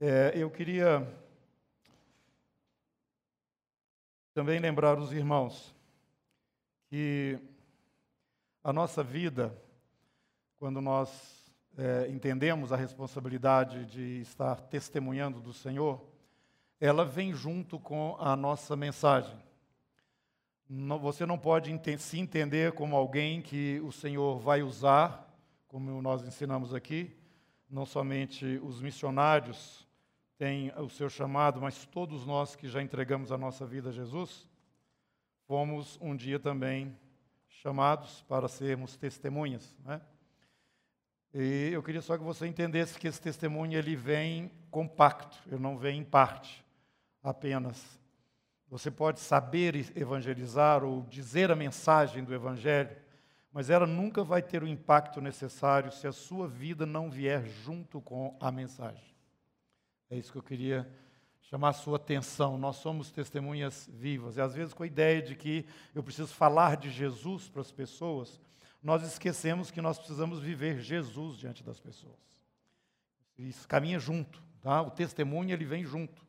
É, eu queria também lembrar os irmãos que a nossa vida, quando nós é, entendemos a responsabilidade de estar testemunhando do Senhor, ela vem junto com a nossa mensagem. Não, você não pode ente se entender como alguém que o Senhor vai usar, como nós ensinamos aqui, não somente os missionários têm o seu chamado, mas todos nós que já entregamos a nossa vida a Jesus, fomos um dia também chamados para sermos testemunhas. Né? E eu queria só que você entendesse que esse testemunho ele vem compacto, ele não vem em parte apenas. Você pode saber evangelizar ou dizer a mensagem do Evangelho, mas ela nunca vai ter o impacto necessário se a sua vida não vier junto com a mensagem. É isso que eu queria chamar a sua atenção. Nós somos testemunhas vivas. E às vezes, com a ideia de que eu preciso falar de Jesus para as pessoas, nós esquecemos que nós precisamos viver Jesus diante das pessoas. Isso caminha junto, tá? O testemunho ele vem junto.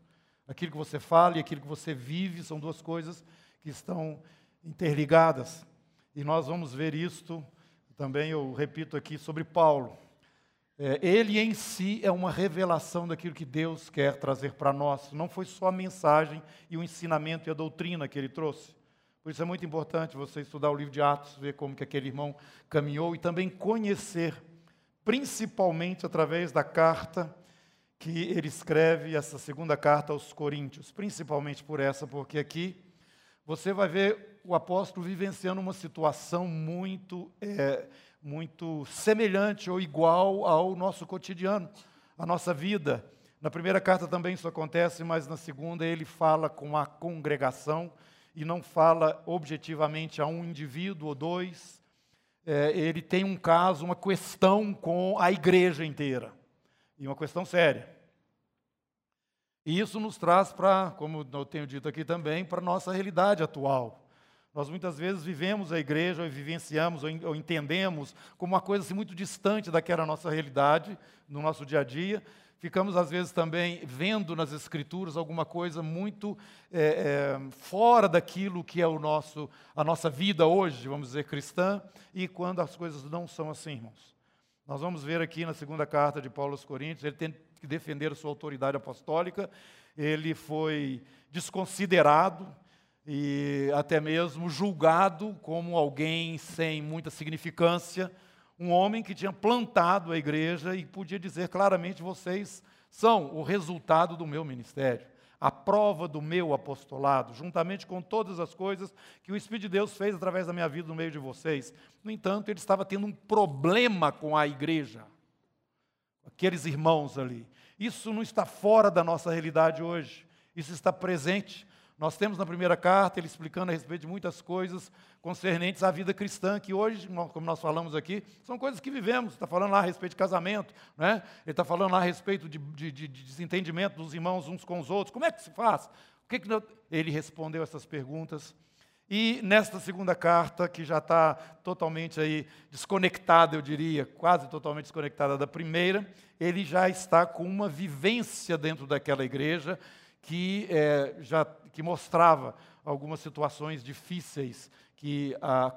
Aquilo que você fala e aquilo que você vive são duas coisas que estão interligadas. E nós vamos ver isto também, eu repito aqui, sobre Paulo. É, ele em si é uma revelação daquilo que Deus quer trazer para nós. Não foi só a mensagem e o ensinamento e a doutrina que ele trouxe. Por isso é muito importante você estudar o livro de Atos, ver como que aquele irmão caminhou e também conhecer, principalmente através da carta que ele escreve, essa segunda carta aos Coríntios, principalmente por essa, porque aqui você vai ver o apóstolo vivenciando uma situação muito é, muito semelhante ou igual ao nosso cotidiano, à nossa vida. Na primeira carta também isso acontece, mas na segunda ele fala com a congregação e não fala objetivamente a um indivíduo ou dois. É, ele tem um caso, uma questão com a igreja inteira, e uma questão séria. E isso nos traz para, como eu tenho dito aqui também, para a nossa realidade atual. Nós muitas vezes vivemos a igreja, ou vivenciamos, ou entendemos como uma coisa assim, muito distante daquela nossa realidade, no nosso dia a dia. Ficamos, às vezes, também vendo nas Escrituras alguma coisa muito é, é, fora daquilo que é o nosso, a nossa vida hoje, vamos dizer, cristã, e quando as coisas não são assim, irmãos. Nós vamos ver aqui na segunda carta de Paulo aos Coríntios, ele tem que defender a sua autoridade apostólica, ele foi desconsiderado, e até mesmo julgado como alguém sem muita significância, um homem que tinha plantado a igreja e podia dizer claramente: vocês são o resultado do meu ministério, a prova do meu apostolado, juntamente com todas as coisas que o Espírito de Deus fez através da minha vida no meio de vocês. No entanto, ele estava tendo um problema com a igreja, aqueles irmãos ali. Isso não está fora da nossa realidade hoje, isso está presente. Nós temos na primeira carta ele explicando a respeito de muitas coisas concernentes à vida cristã, que hoje, como nós falamos aqui, são coisas que vivemos. Está falando lá a respeito de casamento, né? ele está falando lá a respeito de, de, de, desentendimento dos irmãos uns com os outros. Como é que se faz? O que, que ele respondeu essas perguntas? E nesta segunda carta, que já está totalmente aí desconectada, eu diria, quase totalmente desconectada da primeira, ele já está com uma vivência dentro daquela igreja que é, já que mostrava algumas situações difíceis que a,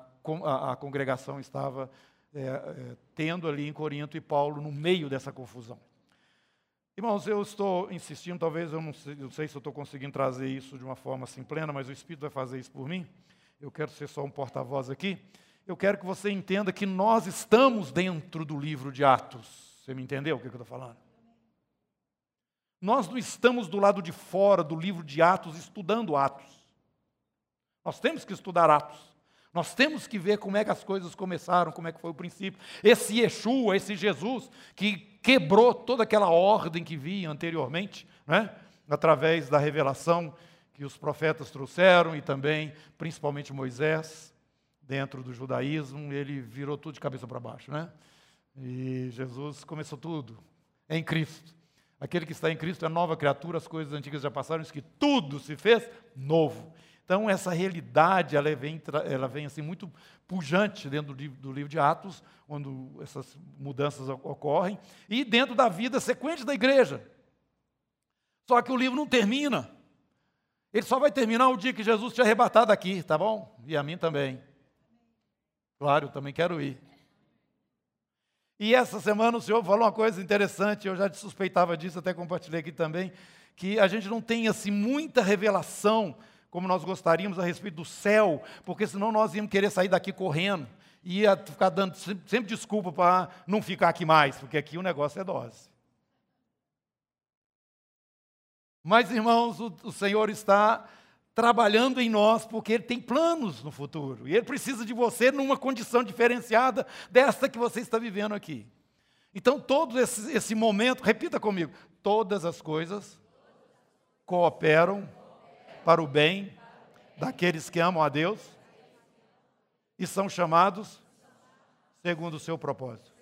a, a congregação estava é, é, tendo ali em Corinto e Paulo no meio dessa confusão. Irmãos, eu estou insistindo, talvez eu não sei, não sei se eu estou conseguindo trazer isso de uma forma assim plena, mas o Espírito vai fazer isso por mim. Eu quero ser só um porta-voz aqui. Eu quero que você entenda que nós estamos dentro do livro de Atos. Você me entendeu o que eu estou falando? Nós não estamos do lado de fora do livro de Atos estudando Atos. Nós temos que estudar Atos. Nós temos que ver como é que as coisas começaram, como é que foi o princípio. Esse Yeshua, esse Jesus, que quebrou toda aquela ordem que via anteriormente, né? através da revelação que os profetas trouxeram e também, principalmente Moisés, dentro do judaísmo, ele virou tudo de cabeça para baixo. Né? E Jesus começou tudo em Cristo. Aquele que está em Cristo é nova criatura, as coisas antigas já passaram, isso que tudo se fez novo. Então, essa realidade, ela vem, ela vem assim muito pujante dentro do livro, do livro de Atos, quando essas mudanças ocorrem, e dentro da vida sequente da igreja. Só que o livro não termina. Ele só vai terminar o dia que Jesus te arrebatar daqui, tá bom? E a mim também. Claro, eu também quero ir. E essa semana o Senhor falou uma coisa interessante, eu já suspeitava disso, até compartilhei aqui também, que a gente não tem assim muita revelação como nós gostaríamos a respeito do céu, porque senão nós íamos querer sair daqui correndo e ia ficar dando sempre desculpa para não ficar aqui mais, porque aqui o negócio é dose. Mas, irmãos, o, o Senhor está trabalhando em nós, porque Ele tem planos no futuro. E Ele precisa de você numa condição diferenciada desta que você está vivendo aqui. Então, todo esse, esse momento, repita comigo: todas as coisas cooperam para o bem daqueles que amam a Deus e são chamados segundo o seu propósito.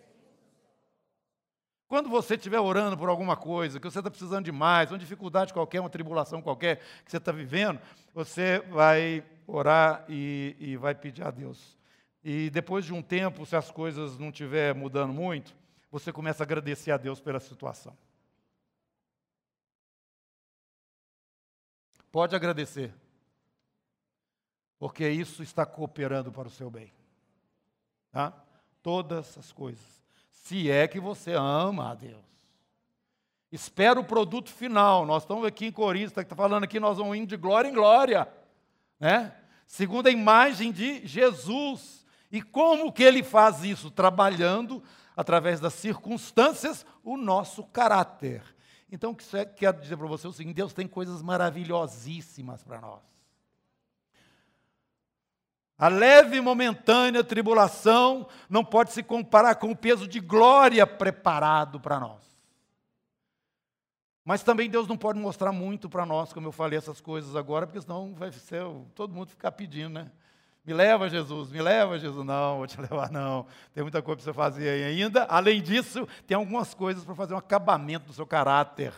Quando você estiver orando por alguma coisa, que você está precisando de mais, uma dificuldade qualquer, uma tribulação qualquer que você está vivendo, você vai orar e, e vai pedir a Deus. E depois de um tempo, se as coisas não estiver mudando muito, você começa a agradecer a Deus pela situação. Pode agradecer, porque isso está cooperando para o seu bem. Tá? Todas as coisas se é que você ama a Deus. Espera o produto final. Nós estamos aqui em Coríntios, está falando aqui, nós vamos indo de glória em glória. Né? Segundo a imagem de Jesus. E como que ele faz isso? Trabalhando, através das circunstâncias, o nosso caráter. Então, o que isso quero dizer para você é o seguinte: Deus tem coisas maravilhosíssimas para nós. A leve e momentânea tribulação não pode se comparar com o peso de glória preparado para nós. Mas também Deus não pode mostrar muito para nós, como eu falei essas coisas agora, porque senão vai ser todo mundo ficar pedindo, né? Me leva, Jesus, me leva, Jesus. Não, vou te levar, não. Tem muita coisa para você fazer aí ainda. Além disso, tem algumas coisas para fazer um acabamento do seu caráter.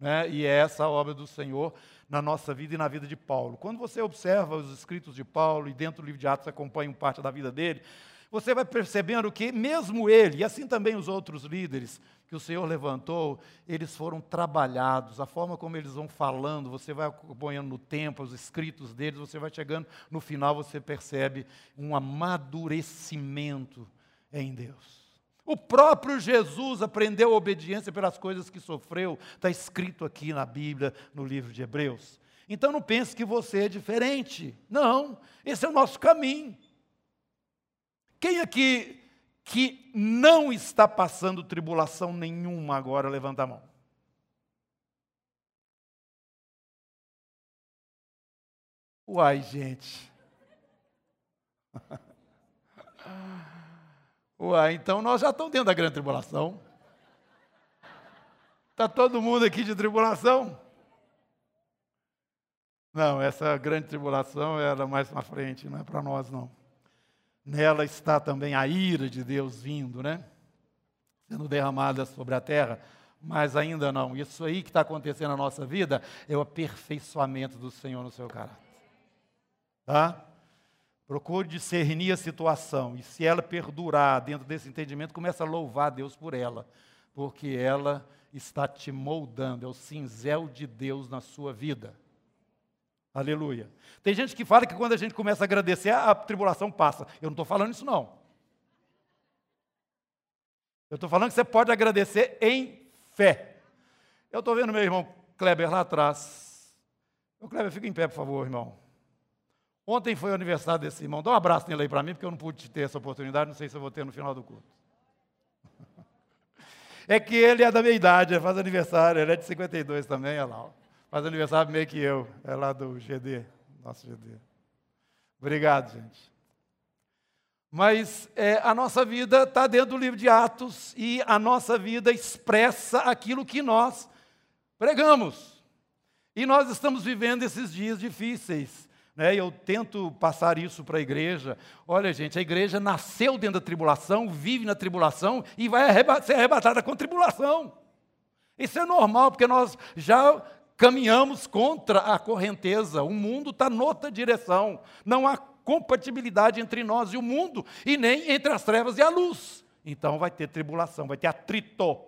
Né? E é essa obra do Senhor na nossa vida e na vida de Paulo. Quando você observa os escritos de Paulo e dentro do livro de Atos acompanha parte da vida dele, você vai percebendo que mesmo ele, e assim também os outros líderes que o Senhor levantou, eles foram trabalhados, a forma como eles vão falando, você vai acompanhando no tempo, os escritos deles, você vai chegando no final, você percebe um amadurecimento em Deus. O próprio Jesus aprendeu a obediência pelas coisas que sofreu, está escrito aqui na Bíblia, no livro de Hebreus. Então não pense que você é diferente. Não, esse é o nosso caminho. Quem aqui que não está passando tribulação nenhuma agora, levanta a mão. Uai, gente. Ué, então nós já estamos dentro da grande tribulação. Está todo mundo aqui de tribulação? Não, essa grande tribulação era mais para frente, não é para nós não. Nela está também a ira de Deus vindo, né? Sendo derramada sobre a terra, mas ainda não. Isso aí que está acontecendo na nossa vida é o aperfeiçoamento do Senhor no seu caráter. Tá? Procure discernir a situação e se ela perdurar dentro desse entendimento, comece a louvar a Deus por ela, porque ela está te moldando, é o cinzel de Deus na sua vida. Aleluia. Tem gente que fala que quando a gente começa a agradecer, a tribulação passa. Eu não estou falando isso, não. Eu estou falando que você pode agradecer em fé. Eu estou vendo meu irmão Kleber lá atrás. O Kleber, fica em pé, por favor, irmão. Ontem foi o aniversário desse irmão. Dá um abraço nele aí para mim, porque eu não pude ter essa oportunidade, não sei se eu vou ter no final do culto. É que ele é da minha idade, faz aniversário, ele é de 52 também, olha lá. Faz aniversário meio que eu, é lá do GD, nosso GD. Obrigado, gente. Mas é, a nossa vida está dentro do livro de Atos e a nossa vida expressa aquilo que nós pregamos. E nós estamos vivendo esses dias difíceis. Né? Eu tento passar isso para a igreja. Olha, gente, a igreja nasceu dentro da tribulação, vive na tribulação e vai ser arrebatada com tribulação. Isso é normal, porque nós já caminhamos contra a correnteza. O mundo está noutra direção. Não há compatibilidade entre nós e o mundo, e nem entre as trevas e a luz. Então vai ter tribulação, vai ter atrito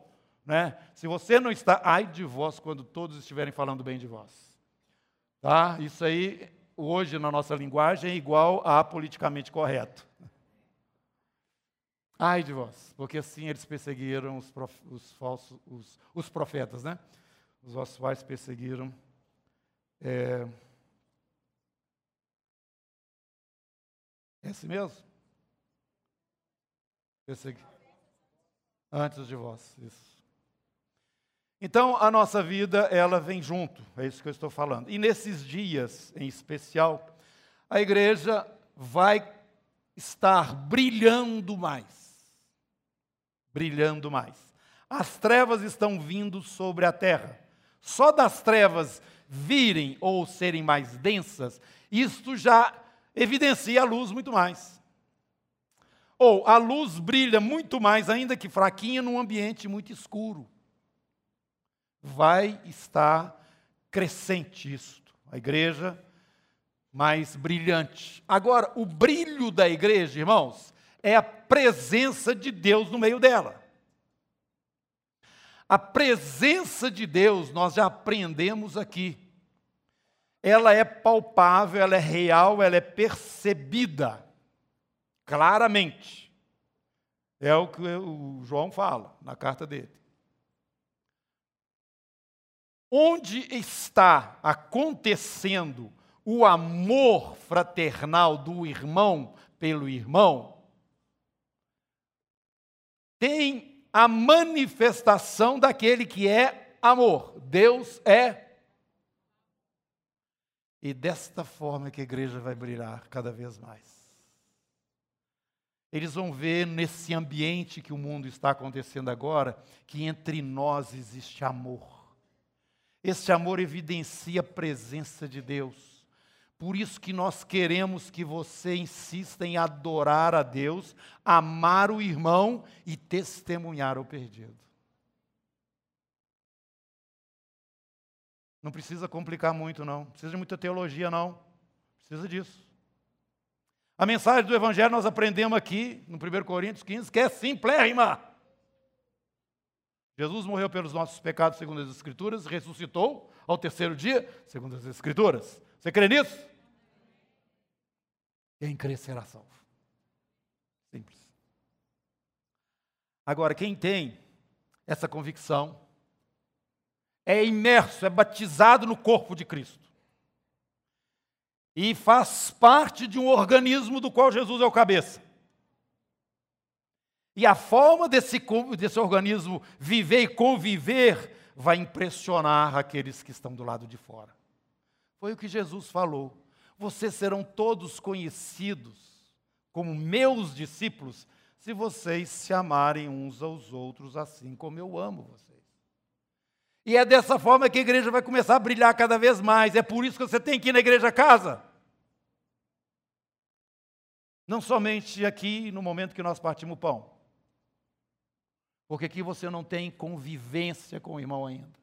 Né? Se você não está, ai de vós quando todos estiverem falando bem de vós. Tá? Isso aí, hoje na nossa linguagem, é igual a politicamente correto. Ai de vós, porque assim eles perseguiram os, prof, os falsos, os, os, profetas, né? Os vossos pais perseguiram. É, é assim mesmo? Persegui... Antes de vós, isso. Então, a nossa vida, ela vem junto, é isso que eu estou falando. E nesses dias, em especial, a igreja vai estar brilhando mais. Brilhando mais. As trevas estão vindo sobre a terra. Só das trevas virem ou serem mais densas, isto já evidencia a luz muito mais. Ou a luz brilha muito mais, ainda que fraquinha, num ambiente muito escuro vai estar crescente isto. A igreja mais brilhante. Agora, o brilho da igreja, irmãos, é a presença de Deus no meio dela. A presença de Deus, nós já aprendemos aqui. Ela é palpável, ela é real, ela é percebida claramente. É o que o João fala na carta dele. Onde está acontecendo o amor fraternal do irmão pelo irmão, tem a manifestação daquele que é amor. Deus é. E desta forma que a igreja vai brilhar cada vez mais. Eles vão ver nesse ambiente que o mundo está acontecendo agora, que entre nós existe amor. Esse amor evidencia a presença de Deus. Por isso que nós queremos que você insista em adorar a Deus, amar o irmão e testemunhar o perdido. Não precisa complicar muito, não. Precisa de muita teologia, não. Precisa disso. A mensagem do Evangelho nós aprendemos aqui, no 1 Coríntios 15, que é simplérrima. Jesus morreu pelos nossos pecados, segundo as Escrituras, ressuscitou ao terceiro dia, segundo as Escrituras. Você crê nisso? Quem crê será salvo. Simples. Agora, quem tem essa convicção é imerso, é batizado no corpo de Cristo. E faz parte de um organismo do qual Jesus é o cabeça. E a forma desse, desse organismo viver e conviver vai impressionar aqueles que estão do lado de fora. Foi o que Jesus falou. Vocês serão todos conhecidos como meus discípulos se vocês se amarem uns aos outros assim como eu amo vocês. E é dessa forma que a igreja vai começar a brilhar cada vez mais. É por isso que você tem que ir na igreja casa. Não somente aqui no momento que nós partimos o pão. Porque aqui você não tem convivência com o irmão ainda.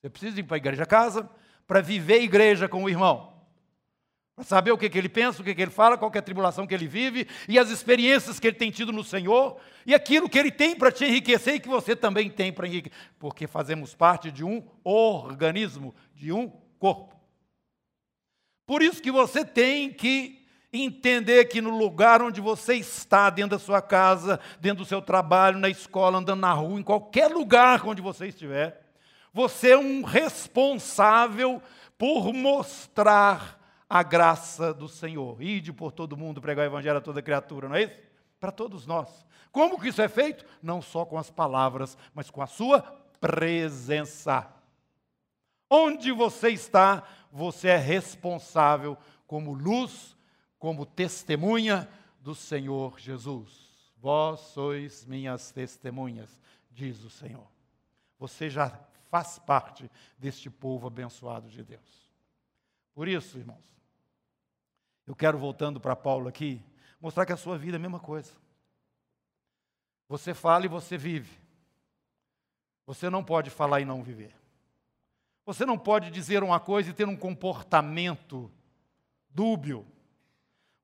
Você precisa ir para a igreja casa para viver igreja com o irmão. Para saber o que, que ele pensa, o que, que ele fala, qual é a tribulação que ele vive, e as experiências que ele tem tido no Senhor, e aquilo que ele tem para te enriquecer e que você também tem para enriquecer. Porque fazemos parte de um organismo, de um corpo. Por isso que você tem que entender que no lugar onde você está, dentro da sua casa, dentro do seu trabalho, na escola, andando na rua, em qualquer lugar onde você estiver, você é um responsável por mostrar a graça do Senhor. Ide por todo mundo, pregar o evangelho a toda criatura, não é isso? Para todos nós. Como que isso é feito? Não só com as palavras, mas com a sua presença. Onde você está, você é responsável como luz como testemunha do Senhor Jesus. Vós sois minhas testemunhas, diz o Senhor. Você já faz parte deste povo abençoado de Deus. Por isso, irmãos, eu quero, voltando para Paulo aqui, mostrar que a sua vida é a mesma coisa. Você fala e você vive. Você não pode falar e não viver. Você não pode dizer uma coisa e ter um comportamento dúbio.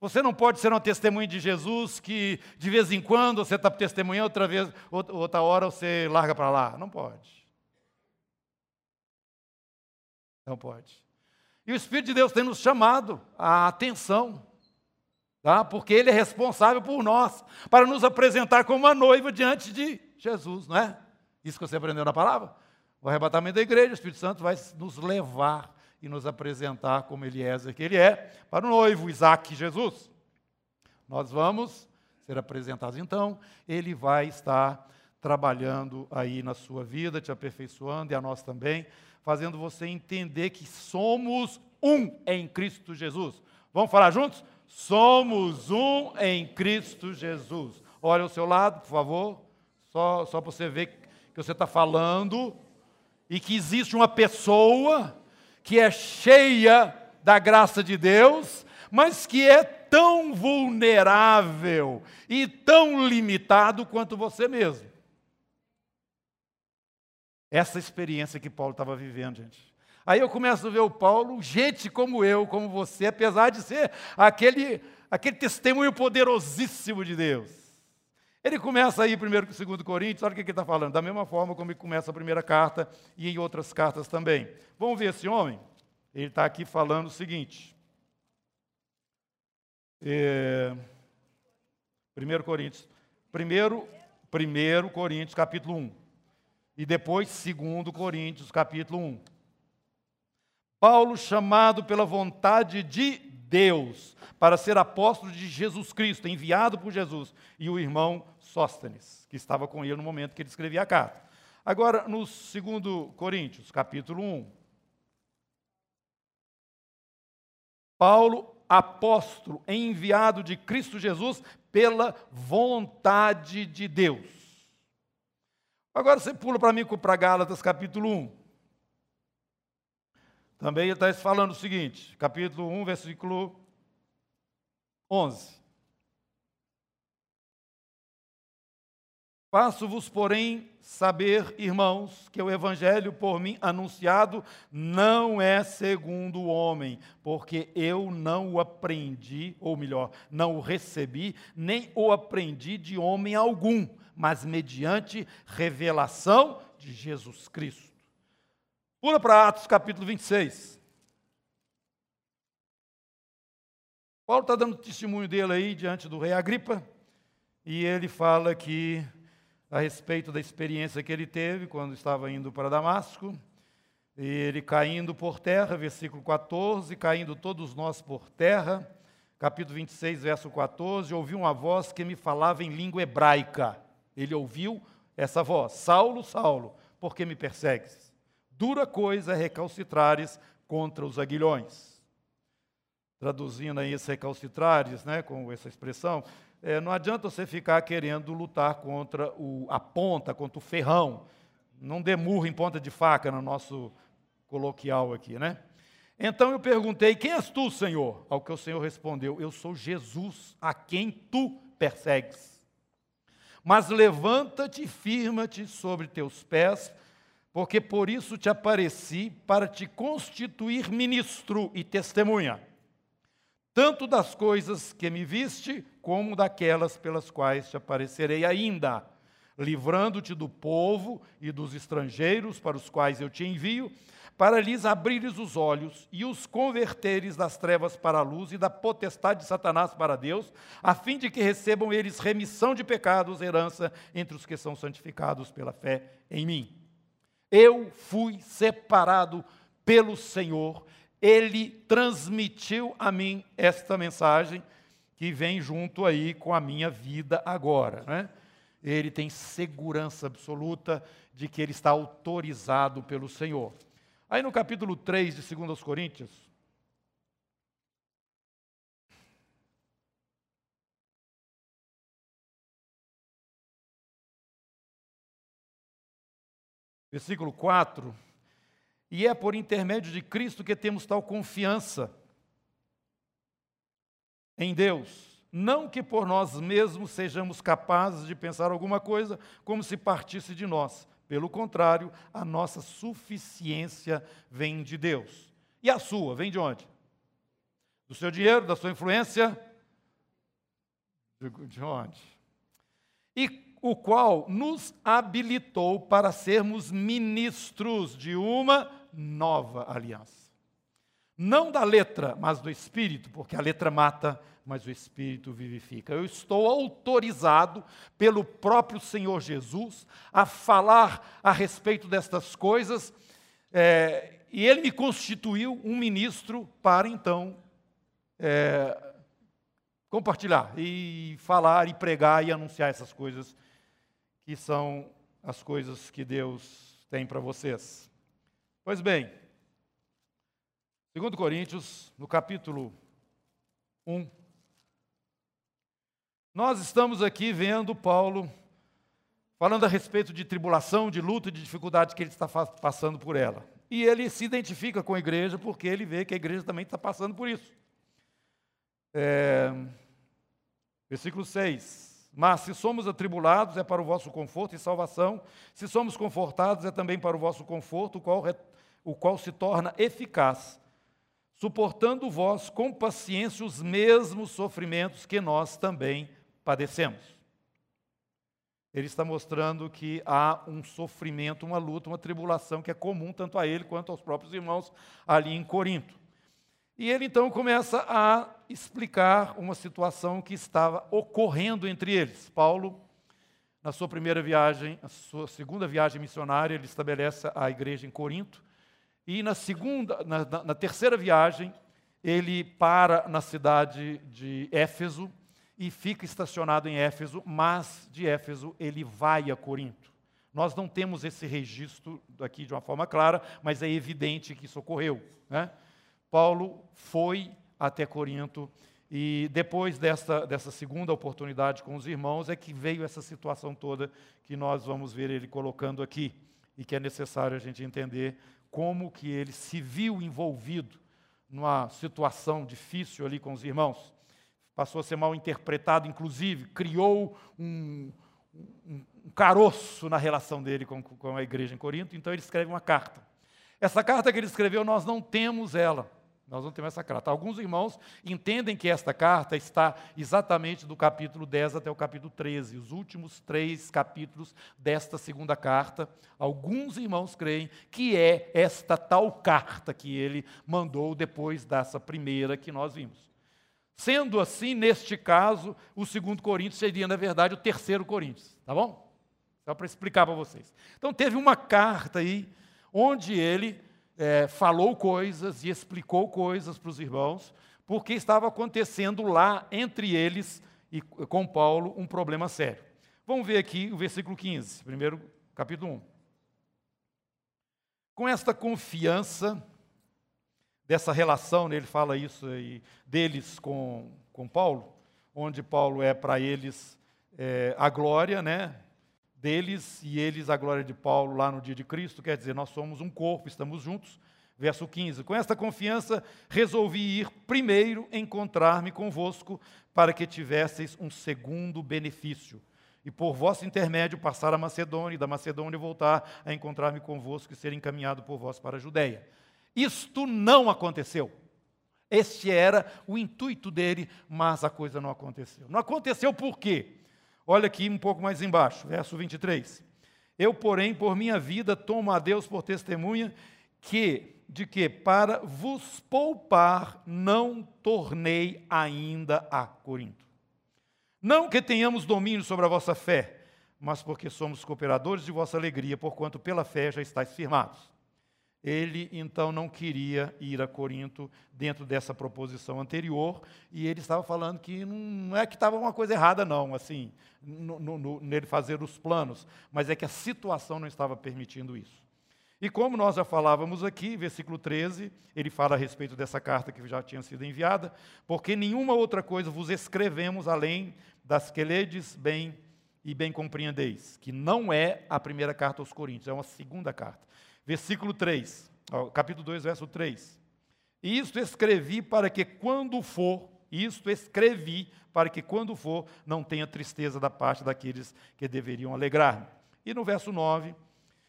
Você não pode ser uma testemunha de Jesus que de vez em quando você está testemunhando, outra vez, outra hora você larga para lá. Não pode. Não pode. E o Espírito de Deus tem nos chamado a atenção, tá? porque Ele é responsável por nós, para nos apresentar como uma noiva diante de Jesus, não é? Isso que você aprendeu na palavra? O arrebatamento da igreja, o Espírito Santo vai nos levar e nos apresentar como Eliezer que ele é, para o noivo Isaac Jesus. Nós vamos ser apresentados. Então, ele vai estar trabalhando aí na sua vida, te aperfeiçoando e a nós também, fazendo você entender que somos um em Cristo Jesus. Vamos falar juntos? Somos um em Cristo Jesus. Olha ao seu lado, por favor, só, só para você ver que você está falando e que existe uma pessoa que é cheia da graça de Deus, mas que é tão vulnerável e tão limitado quanto você mesmo. Essa experiência que Paulo estava vivendo, gente. Aí eu começo a ver o Paulo, gente como eu, como você, apesar de ser aquele, aquele testemunho poderosíssimo de Deus. Ele começa aí primeiro segundo Coríntios, olha o que ele está falando, da mesma forma como ele começa a primeira carta e em outras cartas também. Vamos ver esse homem? Ele está aqui falando o seguinte. É, 1 Coríntios. Primeiro, 1 Coríntios, capítulo 1. E depois, 2 Coríntios, capítulo 1. Paulo, chamado pela vontade de Deus para ser apóstolo de Jesus Cristo, enviado por Jesus, e o irmão Sóstenes, que estava com ele no momento que ele escrevia a carta. Agora, no 2 Coríntios, capítulo 1. Paulo, apóstolo, enviado de Cristo Jesus pela vontade de Deus. Agora você pula para mim para Gálatas, capítulo 1. Também está falando o seguinte, capítulo 1, versículo 11. Faço-vos, porém, saber, irmãos, que o evangelho por mim anunciado não é segundo o homem, porque eu não o aprendi, ou melhor, não o recebi, nem o aprendi de homem algum, mas mediante revelação de Jesus Cristo. Pula para Atos capítulo 26. Paulo está dando testemunho dele aí diante do rei Agripa, e ele fala que a respeito da experiência que ele teve quando estava indo para Damasco, e ele caindo por terra, versículo 14, caindo todos nós por terra, capítulo 26, verso 14, ouvi uma voz que me falava em língua hebraica. Ele ouviu essa voz: Saulo, Saulo, por que me persegues? Dura coisa é recalcitrares contra os aguilhões. Traduzindo aí esse recalcitrares, né, com essa expressão, é, não adianta você ficar querendo lutar contra o, a ponta, contra o ferrão. Não demurra em ponta de faca no nosso coloquial aqui, né? Então eu perguntei: Quem és tu, Senhor? Ao que o Senhor respondeu: Eu sou Jesus, a quem tu persegues. Mas levanta-te e firma-te sobre teus pés, porque por isso te apareci para te constituir ministro e testemunha, tanto das coisas que me viste, como daquelas pelas quais te aparecerei ainda, livrando-te do povo e dos estrangeiros para os quais eu te envio, para lhes abrires os olhos e os converteres das trevas para a luz e da potestade de Satanás para Deus, a fim de que recebam eles remissão de pecados, herança entre os que são santificados pela fé em mim. Eu fui separado pelo Senhor, Ele transmitiu a mim esta mensagem que vem junto aí com a minha vida agora. Né? Ele tem segurança absoluta de que ele está autorizado pelo Senhor. Aí no capítulo 3 de 2 Coríntios, versículo 4. E é por intermédio de Cristo que temos tal confiança em Deus. Não que por nós mesmos sejamos capazes de pensar alguma coisa como se partisse de nós. Pelo contrário, a nossa suficiência vem de Deus. E a sua, vem de onde? Do seu dinheiro, da sua influência? De, de onde? E o qual nos habilitou para sermos ministros de uma nova aliança. Não da letra, mas do espírito, porque a letra mata, mas o espírito vivifica. Eu estou autorizado pelo próprio Senhor Jesus a falar a respeito destas coisas, é, e ele me constituiu um ministro para então é, compartilhar e falar e pregar e anunciar essas coisas que são as coisas que Deus tem para vocês. Pois bem, 2 Coríntios, no capítulo 1, nós estamos aqui vendo Paulo falando a respeito de tribulação, de luta, de dificuldade que ele está passando por ela. E ele se identifica com a igreja porque ele vê que a igreja também está passando por isso. É, versículo 6. Mas se somos atribulados, é para o vosso conforto e salvação. Se somos confortados, é também para o vosso conforto, o qual, o qual se torna eficaz, suportando vós com paciência os mesmos sofrimentos que nós também padecemos. Ele está mostrando que há um sofrimento, uma luta, uma tribulação que é comum tanto a ele quanto aos próprios irmãos ali em Corinto. E ele então começa a explicar uma situação que estava ocorrendo entre eles. Paulo, na sua primeira viagem, a sua segunda viagem missionária, ele estabelece a igreja em Corinto. E na segunda, na, na, na terceira viagem, ele para na cidade de Éfeso e fica estacionado em Éfeso, mas de Éfeso ele vai a Corinto. Nós não temos esse registro aqui de uma forma clara, mas é evidente que isso ocorreu. Né? Paulo foi até Corinto e depois dessa, dessa segunda oportunidade com os irmãos é que veio essa situação toda que nós vamos ver ele colocando aqui e que é necessário a gente entender como que ele se viu envolvido numa situação difícil ali com os irmãos. Passou a ser mal interpretado, inclusive, criou um, um, um caroço na relação dele com, com a igreja em Corinto, então ele escreve uma carta. Essa carta que ele escreveu, nós não temos ela. Nós não temos essa carta. Alguns irmãos entendem que esta carta está exatamente do capítulo 10 até o capítulo 13, os últimos três capítulos desta segunda carta. Alguns irmãos creem que é esta tal carta que ele mandou depois dessa primeira que nós vimos. Sendo assim, neste caso, o segundo Coríntios seria, na verdade, o terceiro Coríntios, tá bom? Só para explicar para vocês. Então, teve uma carta aí, onde ele é, falou coisas e explicou coisas para os irmãos, porque estava acontecendo lá entre eles e com Paulo um problema sério. Vamos ver aqui o versículo 15, primeiro capítulo 1. Com esta confiança dessa relação, né, ele fala isso aí, deles com, com Paulo, onde Paulo é para eles é, a glória, né? Deles e eles a glória de Paulo lá no dia de Cristo, quer dizer, nós somos um corpo, estamos juntos. Verso 15: Com esta confiança resolvi ir primeiro encontrar-me convosco, para que tivesseis um segundo benefício, e por vosso intermédio passar a Macedônia, e da Macedônia voltar a encontrar-me convosco e ser encaminhado por vós para a Judéia. Isto não aconteceu. Este era o intuito dele, mas a coisa não aconteceu. Não aconteceu por quê? Olha aqui um pouco mais embaixo, verso 23. Eu, porém, por minha vida, tomo a Deus por testemunha que, de que, para vos poupar, não tornei ainda a Corinto. Não que tenhamos domínio sobre a vossa fé, mas porque somos cooperadores de vossa alegria, porquanto pela fé já estáis firmados ele então não queria ir a Corinto dentro dessa proposição anterior, e ele estava falando que não é que estava uma coisa errada, não, assim, no, no, nele fazer os planos, mas é que a situação não estava permitindo isso. E como nós já falávamos aqui, versículo 13, ele fala a respeito dessa carta que já tinha sido enviada, porque nenhuma outra coisa vos escrevemos além das que ledes bem e bem compreendeis, que não é a primeira carta aos Coríntios, é uma segunda carta. Versículo 3, capítulo 2, verso 3. Isto escrevi para que quando for, isto escrevi para que quando for, não tenha tristeza da parte daqueles que deveriam alegrar-me. E no verso 9,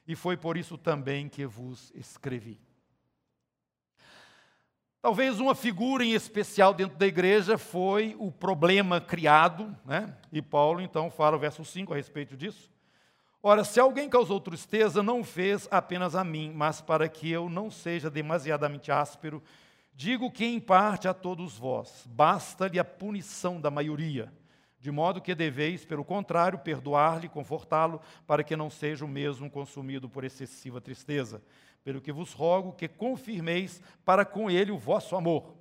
e foi por isso também que vos escrevi. Talvez uma figura em especial dentro da igreja foi o problema criado, né? E Paulo então fala o verso 5 a respeito disso. Ora, se alguém causou tristeza, não fez apenas a mim, mas para que eu não seja demasiadamente áspero, digo que em parte a todos vós, basta-lhe a punição da maioria, de modo que deveis, pelo contrário, perdoar-lhe, confortá-lo, para que não seja o mesmo consumido por excessiva tristeza. Pelo que vos rogo que confirmeis para com ele o vosso amor.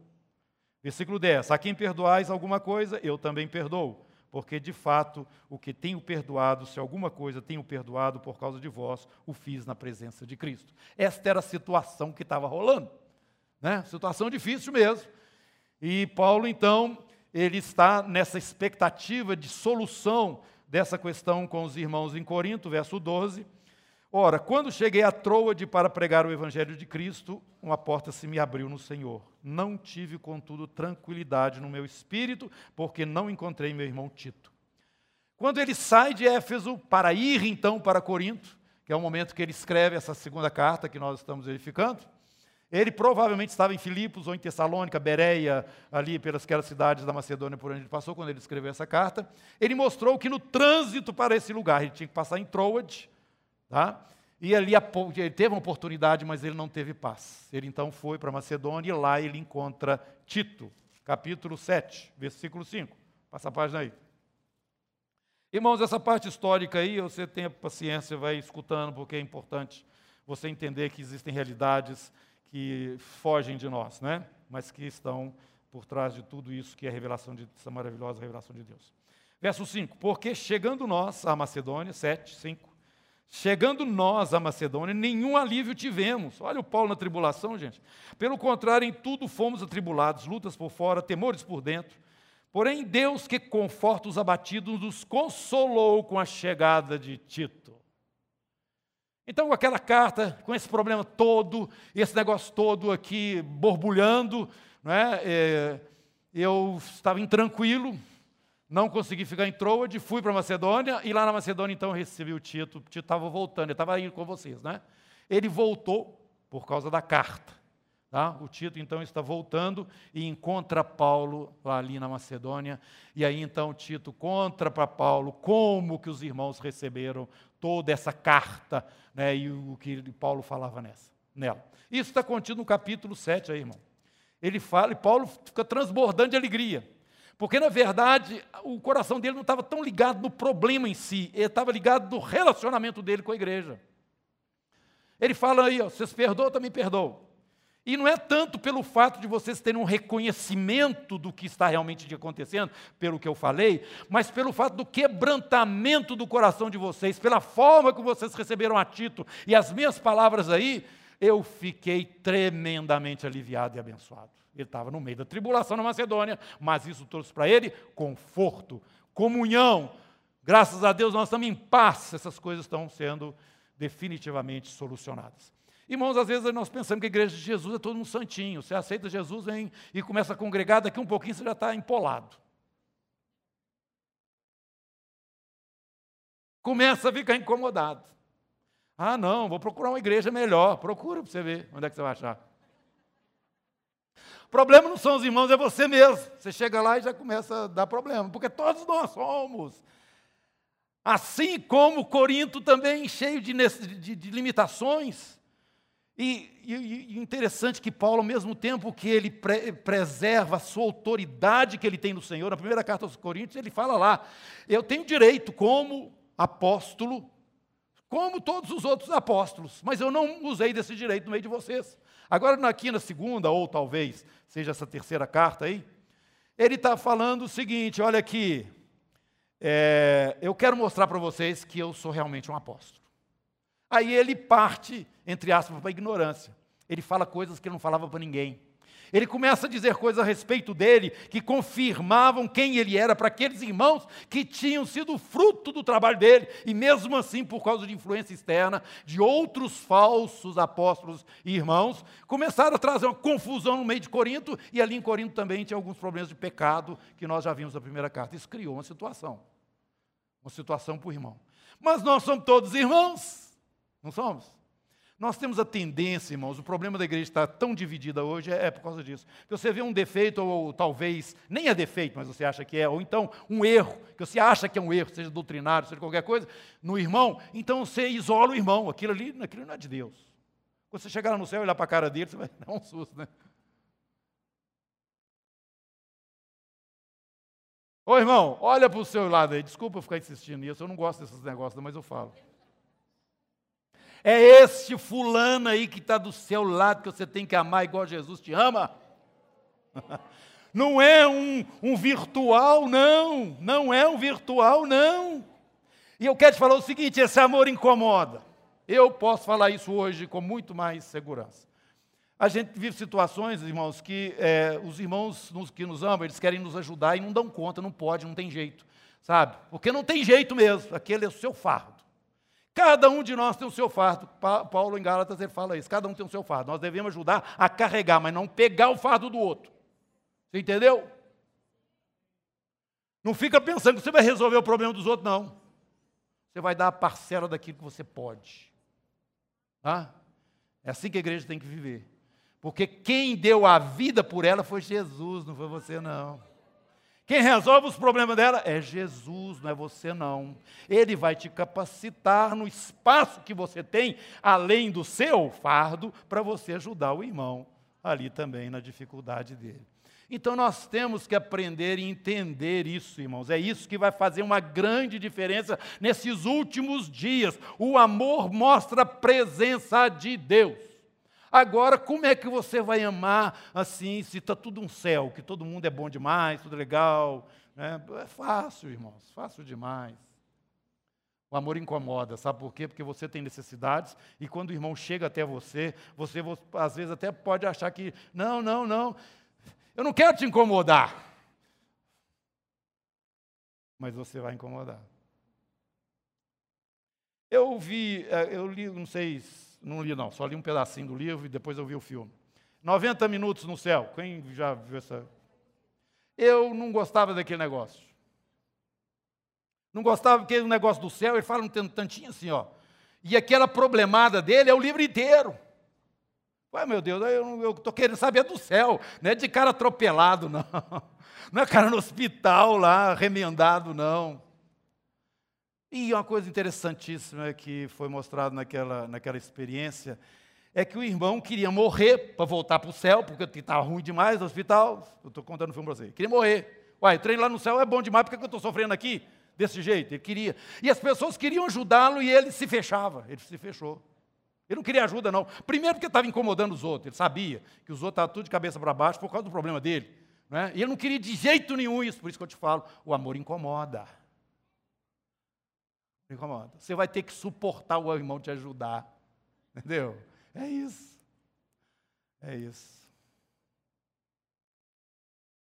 Versículo 10: A quem perdoais alguma coisa, eu também perdoo, porque de fato o que tenho perdoado, se alguma coisa tenho perdoado por causa de vós, o fiz na presença de Cristo. Esta era a situação que estava rolando, né? Situação difícil mesmo. E Paulo, então, ele está nessa expectativa de solução dessa questão com os irmãos em Corinto, verso 12. Ora, quando cheguei a Troade para pregar o Evangelho de Cristo, uma porta se me abriu no Senhor. Não tive, contudo, tranquilidade no meu espírito, porque não encontrei meu irmão Tito. Quando ele sai de Éfeso para ir então para Corinto, que é o momento que ele escreve essa segunda carta que nós estamos verificando, ele provavelmente estava em Filipos ou em Tessalônica, Bereia, ali pelas aquelas cidades da Macedônia por onde ele passou quando ele escreveu essa carta. Ele mostrou que no trânsito para esse lugar ele tinha que passar em Troade, Tá? E ali ele teve uma oportunidade, mas ele não teve paz. Ele então foi para Macedônia e lá ele encontra Tito, capítulo 7, versículo 5. Passa a página aí. Irmãos, essa parte histórica aí, você tenha paciência, vai escutando, porque é importante você entender que existem realidades que fogem de nós, né? mas que estão por trás de tudo isso que é a revelação de essa maravilhosa revelação de Deus. Verso 5: Porque chegando nós à Macedônia, 7, 5, Chegando nós à Macedônia, nenhum alívio tivemos. Olha o Paulo na tribulação, gente. Pelo contrário, em tudo fomos atribulados, lutas por fora, temores por dentro. Porém, Deus que conforta os abatidos nos consolou com a chegada de Tito. Então, com aquela carta, com esse problema todo, esse negócio todo aqui borbulhando, não é? é eu estava intranquilo, não consegui ficar em Troade, fui para Macedônia, e lá na Macedônia então recebi o Tito. Tito estava voltando, ele estava indo com vocês, né? Ele voltou por causa da carta. Tá? O Tito então está voltando e encontra Paulo lá ali na Macedônia. E aí então Tito conta para Paulo como que os irmãos receberam toda essa carta né, e o que Paulo falava nessa, nela. Isso está contido no capítulo 7 aí, irmão. Ele fala, e Paulo fica transbordando de alegria. Porque, na verdade, o coração dele não estava tão ligado no problema em si, ele estava ligado no relacionamento dele com a igreja. Ele fala aí, ó, vocês perdoam, também perdoo. E não é tanto pelo fato de vocês terem um reconhecimento do que está realmente acontecendo, pelo que eu falei, mas pelo fato do quebrantamento do coração de vocês, pela forma que vocês receberam a Tito e as minhas palavras aí, eu fiquei tremendamente aliviado e abençoado. Ele estava no meio da tribulação na Macedônia, mas isso trouxe para ele conforto, comunhão. Graças a Deus nós estamos em paz, essas coisas estão sendo definitivamente solucionadas. Irmãos, às vezes nós pensamos que a igreja de Jesus é todo um santinho. Você aceita Jesus vem e começa a congregar, daqui um pouquinho você já está empolado. Começa a ficar incomodado. Ah, não, vou procurar uma igreja melhor. Procura para você ver onde é que você vai achar. Problema não são os irmãos, é você mesmo. Você chega lá e já começa a dar problema, porque todos nós somos. Assim como Corinto também cheio de, de, de limitações. E, e, e, interessante que Paulo, ao mesmo tempo que ele pre, preserva a sua autoridade que ele tem no Senhor, na primeira carta aos Coríntios, ele fala lá: eu tenho direito como apóstolo, como todos os outros apóstolos, mas eu não usei desse direito no meio de vocês. Agora, aqui na segunda, ou talvez seja essa terceira carta aí, ele está falando o seguinte: olha aqui, é, eu quero mostrar para vocês que eu sou realmente um apóstolo. Aí ele parte, entre aspas, para a ignorância. Ele fala coisas que ele não falava para ninguém. Ele começa a dizer coisas a respeito dele que confirmavam quem ele era para aqueles irmãos que tinham sido fruto do trabalho dele, e mesmo assim, por causa de influência externa de outros falsos apóstolos e irmãos, começaram a trazer uma confusão no meio de Corinto, e ali em Corinto também tinha alguns problemas de pecado que nós já vimos na primeira carta. Isso criou uma situação, uma situação para o irmão. Mas nós somos todos irmãos, não somos? Nós temos a tendência, irmãos, o problema da igreja estar tão dividida hoje é, é por causa disso. Que você vê um defeito, ou, talvez, nem é defeito, mas você acha que é, ou então um erro, que você acha que é um erro, seja doutrinário, seja qualquer coisa, no irmão, então você isola o irmão. Aquilo ali, aquilo não é de Deus. Quando você chegar lá no céu e olhar para a cara dele, você vai dar um susto, né? Ô irmão, olha para o seu lado aí. Desculpa eu ficar insistindo nisso, eu não gosto desses negócios, mas eu falo. É esse fulano aí que está do seu lado que você tem que amar igual Jesus te ama. Não é um, um virtual, não. Não é um virtual, não. E eu quero te falar o seguinte: esse amor incomoda. Eu posso falar isso hoje com muito mais segurança. A gente vive situações, irmãos, que é, os irmãos que nos amam, eles querem nos ajudar e não dão conta, não pode, não tem jeito, sabe? Porque não tem jeito mesmo, aquele é o seu fardo. Cada um de nós tem o seu fardo. Paulo em Gálatas ele fala isso, cada um tem o seu fardo. Nós devemos ajudar a carregar, mas não pegar o fardo do outro. Você entendeu? Não fica pensando que você vai resolver o problema dos outros, não. Você vai dar a parcela daquilo que você pode. Tá? É assim que a igreja tem que viver. Porque quem deu a vida por ela foi Jesus, não foi você não. Quem resolve os problemas dela é Jesus, não é você não. Ele vai te capacitar no espaço que você tem, além do seu fardo, para você ajudar o irmão ali também na dificuldade dele. Então nós temos que aprender e entender isso, irmãos. É isso que vai fazer uma grande diferença nesses últimos dias. O amor mostra a presença de Deus. Agora, como é que você vai amar assim, se está tudo um céu, que todo mundo é bom demais, tudo legal? Né? É fácil, irmãos, fácil demais. O amor incomoda, sabe por quê? Porque você tem necessidades e quando o irmão chega até você, você às vezes até pode achar que, não, não, não, eu não quero te incomodar. Mas você vai incomodar. Eu vi, eh, eu li, não sei não li, não, só li um pedacinho do livro e depois eu vi o filme. 90 minutos no céu. Quem já viu essa? Eu não gostava daquele negócio. Não gostava porque o negócio do céu, ele fala um tantinho assim, ó. E aquela problemada dele é o livro inteiro. Ué, meu Deus, eu estou querendo saber do céu, não é de cara atropelado, não. Não é cara no hospital lá, remendado, não. E uma coisa interessantíssima que foi mostrado naquela, naquela experiência é que o irmão queria morrer para voltar para o céu, porque estava ruim demais no hospital. Eu estou contando o filme para você. Queria morrer. Uai, treino lá no céu é bom demais, por que eu estou sofrendo aqui? Desse jeito, ele queria. E as pessoas queriam ajudá-lo e ele se fechava, ele se fechou. Ele não queria ajuda, não. Primeiro porque estava incomodando os outros, ele sabia que os outros estavam tudo de cabeça para baixo por causa do problema dele. Né? E ele não queria de jeito nenhum isso, por isso que eu te falo, o amor incomoda incomoda. Você vai ter que suportar o irmão te ajudar. Entendeu? É isso. É isso.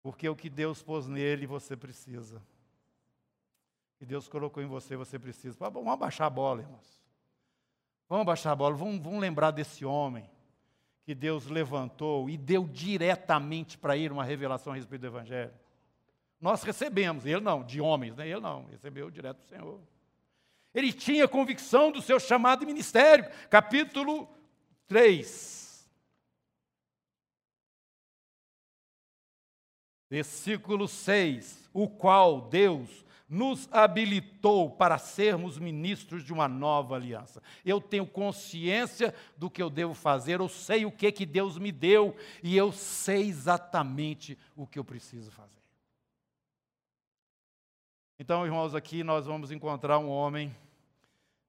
Porque o que Deus pôs nele, você precisa. O que Deus colocou em você, você precisa. Vamos abaixar a bola, irmãos. Vamos abaixar a bola. Vamos, vamos lembrar desse homem que Deus levantou e deu diretamente para ele uma revelação a respeito do Evangelho. Nós recebemos, ele não, de homens, né? ele não, recebeu direto do Senhor. Ele tinha convicção do seu chamado ministério. Capítulo 3. Versículo 6. O qual Deus nos habilitou para sermos ministros de uma nova aliança. Eu tenho consciência do que eu devo fazer, eu sei o que, que Deus me deu e eu sei exatamente o que eu preciso fazer. Então, irmãos, aqui nós vamos encontrar um homem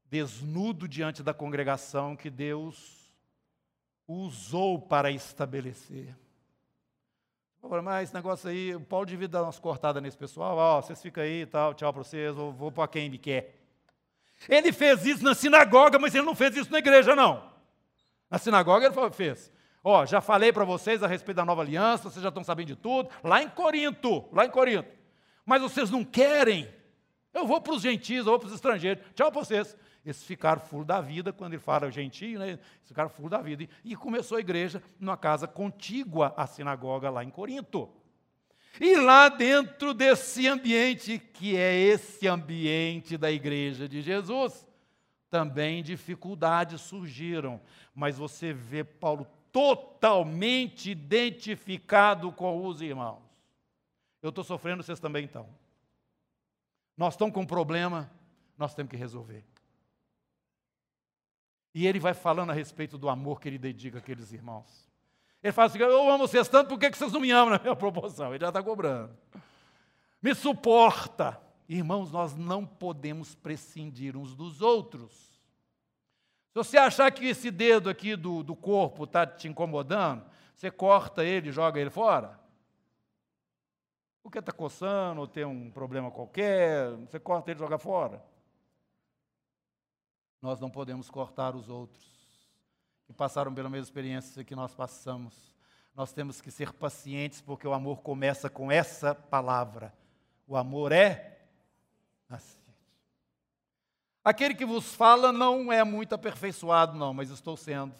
desnudo diante da congregação que Deus usou para estabelecer. Mas esse negócio aí, o Paulo devia dar umas cortadas nesse pessoal, ó, oh, vocês ficam aí e tal, tchau para vocês, vou, vou para quem me quer. Ele fez isso na sinagoga, mas ele não fez isso na igreja, não. Na sinagoga ele fez. Ó, oh, já falei para vocês a respeito da nova aliança, vocês já estão sabendo de tudo, lá em Corinto, lá em Corinto. Mas vocês não querem. Eu vou para os gentios, eu vou para os estrangeiros. Tchau para vocês. Eles ficaram full da vida, quando ele fala gentio, né? Eles ficaram full da vida. E começou a igreja numa casa contígua à sinagoga lá em Corinto. E lá dentro desse ambiente, que é esse ambiente da igreja de Jesus, também dificuldades surgiram, mas você vê Paulo totalmente identificado com os irmãos. Eu estou sofrendo, vocês também estão. Nós estamos com um problema, nós temos que resolver. E ele vai falando a respeito do amor que ele dedica àqueles irmãos. Ele fala assim: Eu amo vocês tanto, por que vocês não me amam na minha proporção? Ele já está cobrando. Me suporta. Irmãos, nós não podemos prescindir uns dos outros. Se você achar que esse dedo aqui do, do corpo está te incomodando, você corta ele joga ele fora. Porque está coçando ou tem um problema qualquer, você corta ele e joga fora. Nós não podemos cortar os outros que passaram pela mesma experiência que nós passamos. Nós temos que ser pacientes, porque o amor começa com essa palavra. O amor é paciente. Aquele que vos fala não é muito aperfeiçoado, não, mas estou sendo.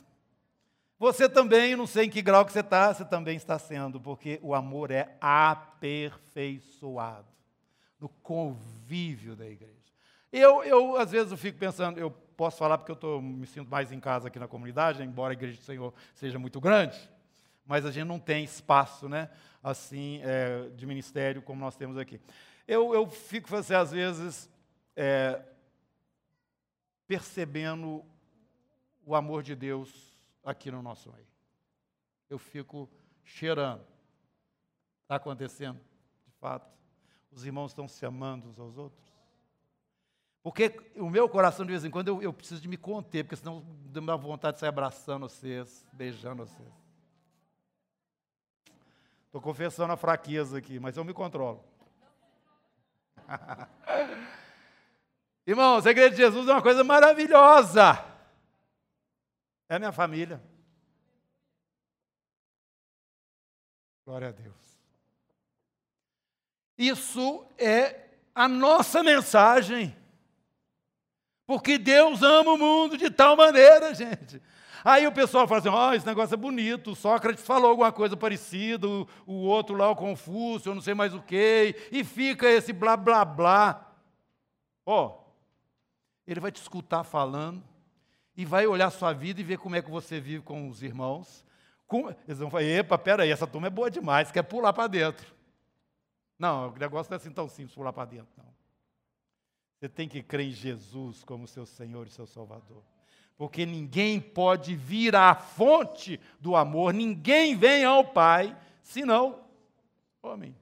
Você também, não sei em que grau que você está, você também está sendo, porque o amor é aperfeiçoado no convívio da igreja. Eu, eu às vezes, eu fico pensando, eu posso falar porque eu tô, me sinto mais em casa aqui na comunidade, embora a igreja do Senhor seja muito grande, mas a gente não tem espaço, né, assim, é, de ministério como nós temos aqui. Eu, eu fico, assim, às vezes, é, percebendo o amor de Deus aqui no nosso meio. Eu fico cheirando. Está acontecendo, de fato. Os irmãos estão se amando uns aos outros. Porque o meu coração, de vez em quando, eu, eu preciso de me conter, porque senão dá vontade de sair abraçando vocês, beijando vocês. Estou confessando a fraqueza aqui, mas eu me controlo. Irmãos, a igreja de Jesus é uma coisa maravilhosa. É a minha família. Glória a Deus. Isso é a nossa mensagem. Porque Deus ama o mundo de tal maneira, gente. Aí o pessoal fala assim: ó, oh, esse negócio é bonito, Sócrates falou alguma coisa parecida, o, o outro lá, o Confúcio, eu não sei mais o quê, e fica esse blá blá blá. Ó, oh, ele vai te escutar falando, e vai olhar sua vida e ver como é que você vive com os irmãos. Com, eles vão falar: epa, peraí, essa turma é boa demais, quer pular para dentro. Não, o negócio não é assim tão simples pular para dentro, não. Você tem que crer em Jesus como seu Senhor e seu Salvador. Porque ninguém pode vir à fonte do amor, ninguém vem ao Pai, senão homem.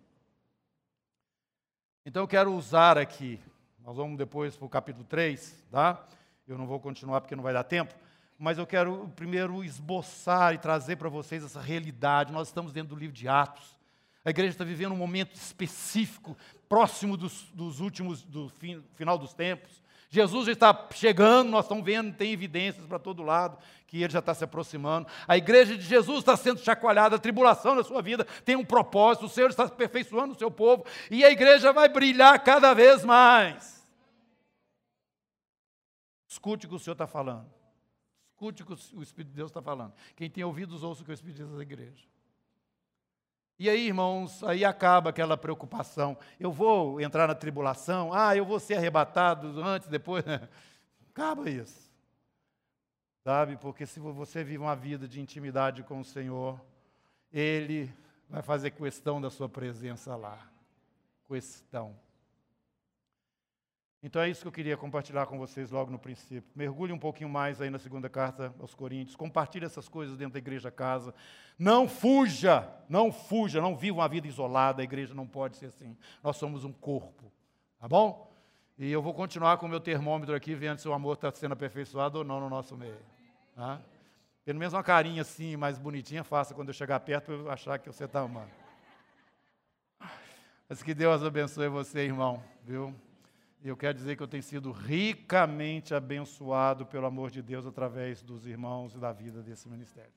Então eu quero usar aqui, nós vamos depois para o capítulo 3, tá? Eu não vou continuar porque não vai dar tempo, mas eu quero primeiro esboçar e trazer para vocês essa realidade. Nós estamos dentro do livro de Atos. A igreja está vivendo um momento específico, próximo dos, dos últimos, do fim, final dos tempos. Jesus já está chegando, nós estamos vendo, tem evidências para todo lado que ele já está se aproximando. A igreja de Jesus está sendo chacoalhada, a tribulação na sua vida tem um propósito, o Senhor está aperfeiçoando o seu povo e a igreja vai brilhar cada vez mais. Escute o que o Senhor está falando. Escute o que o Espírito de Deus está falando. Quem tem ouvidos, ouça o que o Espírito diz da igreja. E aí, irmãos, aí acaba aquela preocupação. Eu vou entrar na tribulação? Ah, eu vou ser arrebatado antes, depois. acaba isso. Sabe? Porque se você vive uma vida de intimidade com o Senhor, Ele vai fazer questão da sua presença lá. Questão. Então é isso que eu queria compartilhar com vocês logo no princípio. Mergulhe um pouquinho mais aí na segunda carta aos Coríntios. Compartilhe essas coisas dentro da igreja casa. Não fuja, não fuja, não viva uma vida isolada. A igreja não pode ser assim. Nós somos um corpo. Tá bom? E eu vou continuar com o meu termômetro aqui, vendo se o amor está sendo aperfeiçoado ou não no nosso meio. Tá? Pelo menos uma carinha assim, mais bonitinha, faça quando eu chegar perto eu achar que você está amando. Mas que Deus abençoe você, irmão. Viu? Eu quero dizer que eu tenho sido ricamente abençoado pelo amor de Deus através dos irmãos e da vida desse ministério.